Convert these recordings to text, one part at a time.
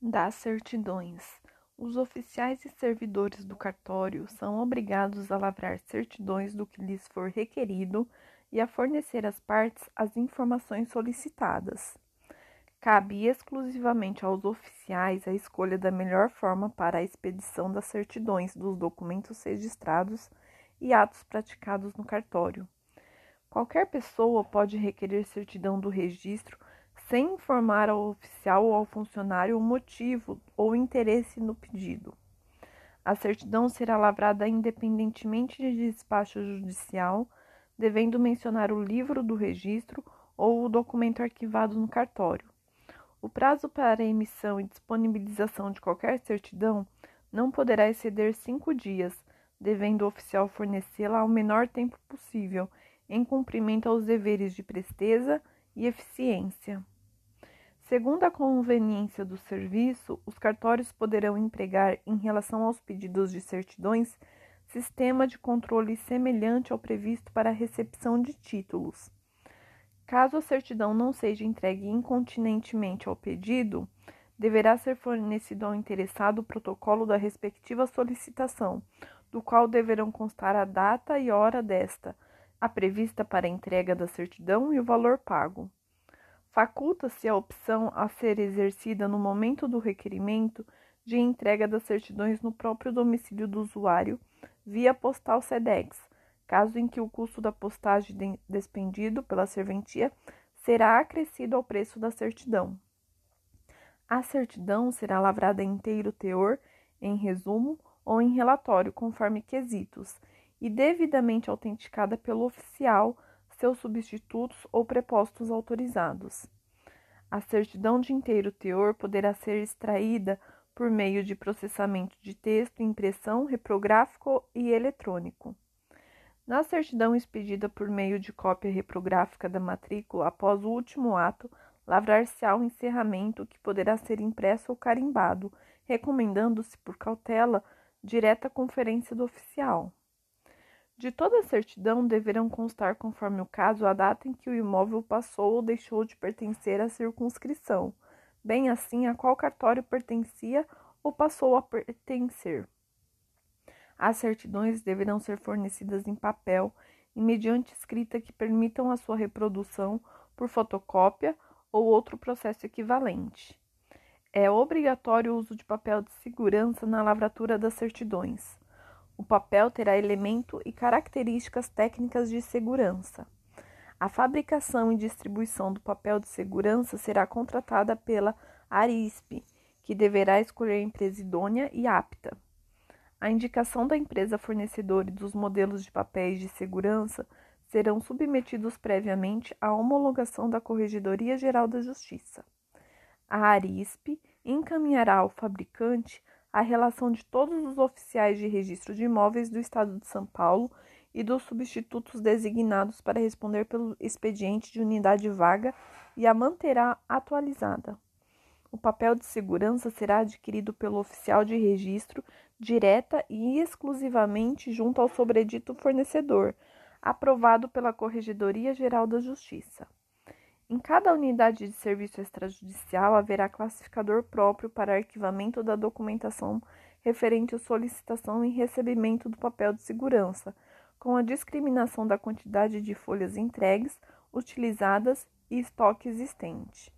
das certidões. Os oficiais e servidores do cartório são obrigados a lavrar certidões do que lhes for requerido e a fornecer às partes as informações solicitadas. Cabe exclusivamente aos oficiais a escolha da melhor forma para a expedição das certidões dos documentos registrados e atos praticados no cartório. Qualquer pessoa pode requerer certidão do registro sem informar ao oficial ou ao funcionário o motivo ou interesse no pedido. A certidão será lavrada independentemente de despacho judicial, devendo mencionar o livro do registro ou o documento arquivado no cartório. O prazo para emissão e disponibilização de qualquer certidão não poderá exceder cinco dias, devendo o oficial fornecê-la ao menor tempo possível, em cumprimento aos deveres de presteza e eficiência. Segundo a conveniência do serviço, os cartórios poderão empregar, em relação aos pedidos de certidões, sistema de controle semelhante ao previsto para a recepção de títulos. Caso a certidão não seja entregue incontinentemente ao pedido, deverá ser fornecido ao interessado o protocolo da respectiva solicitação, do qual deverão constar a data e hora desta, a prevista para a entrega da certidão e o valor pago. Faculta-se a opção a ser exercida no momento do requerimento de entrega das certidões no próprio domicílio do usuário, via postal SEDEX, caso em que o custo da postagem despendido pela serventia será acrescido ao preço da certidão. A certidão será lavrada em inteiro teor, em resumo ou em relatório, conforme quesitos, e devidamente autenticada pelo oficial seus substitutos ou prepostos autorizados. A certidão de inteiro teor poderá ser extraída por meio de processamento de texto, impressão, reprográfico e eletrônico. Na certidão expedida por meio de cópia reprográfica da matrícula após o último ato, lavrar-se-á o encerramento que poderá ser impresso ou carimbado, recomendando-se, por cautela, direta conferência do oficial. De toda a certidão deverão constar, conforme o caso, a data em que o imóvel passou ou deixou de pertencer à circunscrição, bem assim a qual cartório pertencia ou passou a pertencer. As certidões deverão ser fornecidas em papel e mediante escrita que permitam a sua reprodução por fotocópia ou outro processo equivalente. É obrigatório o uso de papel de segurança na lavratura das certidões. O papel terá elemento e características técnicas de segurança. A fabricação e distribuição do papel de segurança será contratada pela ARISP, que deverá escolher a empresa idônea e apta. A indicação da empresa fornecedora e dos modelos de papéis de segurança serão submetidos previamente à homologação da Corregedoria Geral da Justiça. A ARISP encaminhará ao fabricante a relação de todos os oficiais de registro de imóveis do Estado de São Paulo e dos substitutos designados para responder pelo expediente de unidade vaga e a manterá atualizada. O papel de segurança será adquirido pelo oficial de registro direta e exclusivamente junto ao sobredito fornecedor, aprovado pela Corregedoria Geral da Justiça. Em cada unidade de serviço extrajudicial haverá classificador próprio para arquivamento da documentação referente à solicitação e recebimento do papel de segurança, com a discriminação da quantidade de folhas entregues, utilizadas e estoque existente.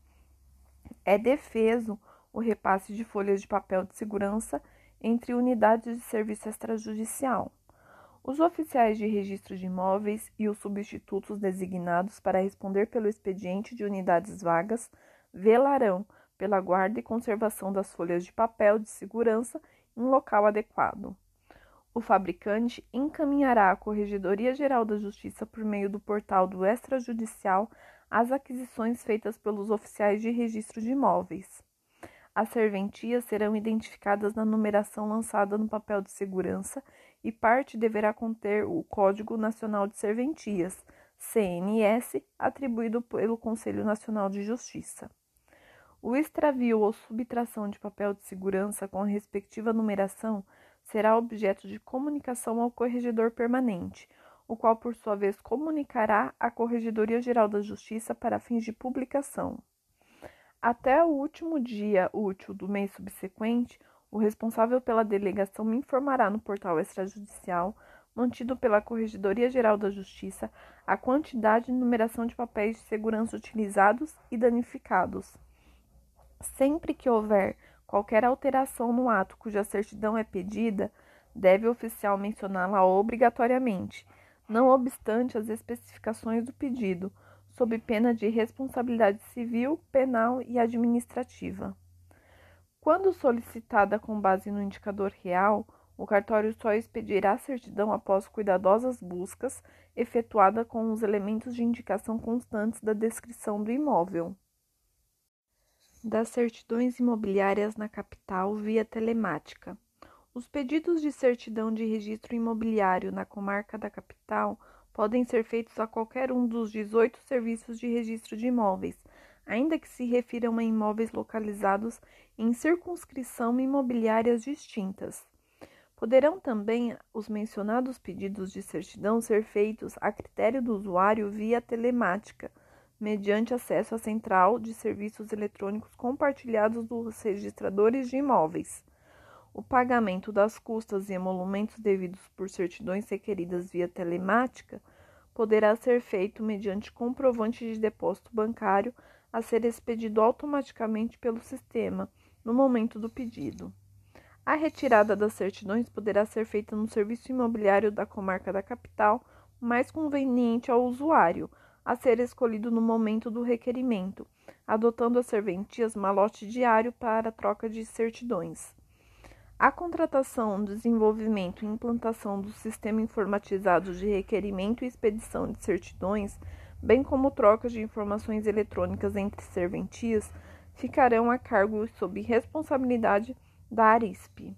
É defeso o repasse de folhas de papel de segurança entre unidades de serviço extrajudicial. Os oficiais de registro de imóveis e os substitutos designados para responder pelo expediente de unidades vagas velarão pela guarda e conservação das folhas de papel de segurança em local adequado. O fabricante encaminhará à Corregedoria Geral da Justiça por meio do portal do extrajudicial as aquisições feitas pelos oficiais de registro de imóveis. As serventias serão identificadas na numeração lançada no papel de segurança e parte deverá conter o Código Nacional de Serventias, CNS, atribuído pelo Conselho Nacional de Justiça. O extravio ou subtração de papel de segurança com a respectiva numeração será objeto de comunicação ao corregedor permanente, o qual, por sua vez, comunicará à Corregedoria Geral da Justiça para fins de publicação. Até o último dia útil do mês subsequente, o responsável pela delegação me informará no portal extrajudicial, mantido pela Corregedoria Geral da Justiça, a quantidade e numeração de papéis de segurança utilizados e danificados. Sempre que houver qualquer alteração no ato cuja certidão é pedida, deve o oficial mencioná-la obrigatoriamente, não obstante as especificações do pedido, sob pena de responsabilidade civil, penal e administrativa. Quando solicitada com base no indicador real, o cartório só expedirá certidão após cuidadosas buscas efetuada com os elementos de indicação constantes da descrição do imóvel. Das certidões imobiliárias na capital via telemática. Os pedidos de certidão de registro imobiliário na comarca da capital podem ser feitos a qualquer um dos 18 serviços de registro de imóveis, ainda que se refiram a imóveis localizados em circunscrição imobiliárias distintas. Poderão também os mencionados pedidos de certidão ser feitos a critério do usuário via telemática, mediante acesso à central de serviços eletrônicos compartilhados dos registradores de imóveis. O pagamento das custas e emolumentos devidos por certidões requeridas via telemática poderá ser feito mediante comprovante de depósito bancário a ser expedido automaticamente pelo sistema no momento do pedido. A retirada das certidões poderá ser feita no serviço imobiliário da comarca da capital mais conveniente ao usuário, a ser escolhido no momento do requerimento, adotando as serventias malote diário para troca de certidões. A contratação, desenvolvimento e implantação do sistema informatizado de requerimento e expedição de certidões bem como trocas de informações eletrônicas entre serventias, ficarão a cargo sob responsabilidade da ARISP.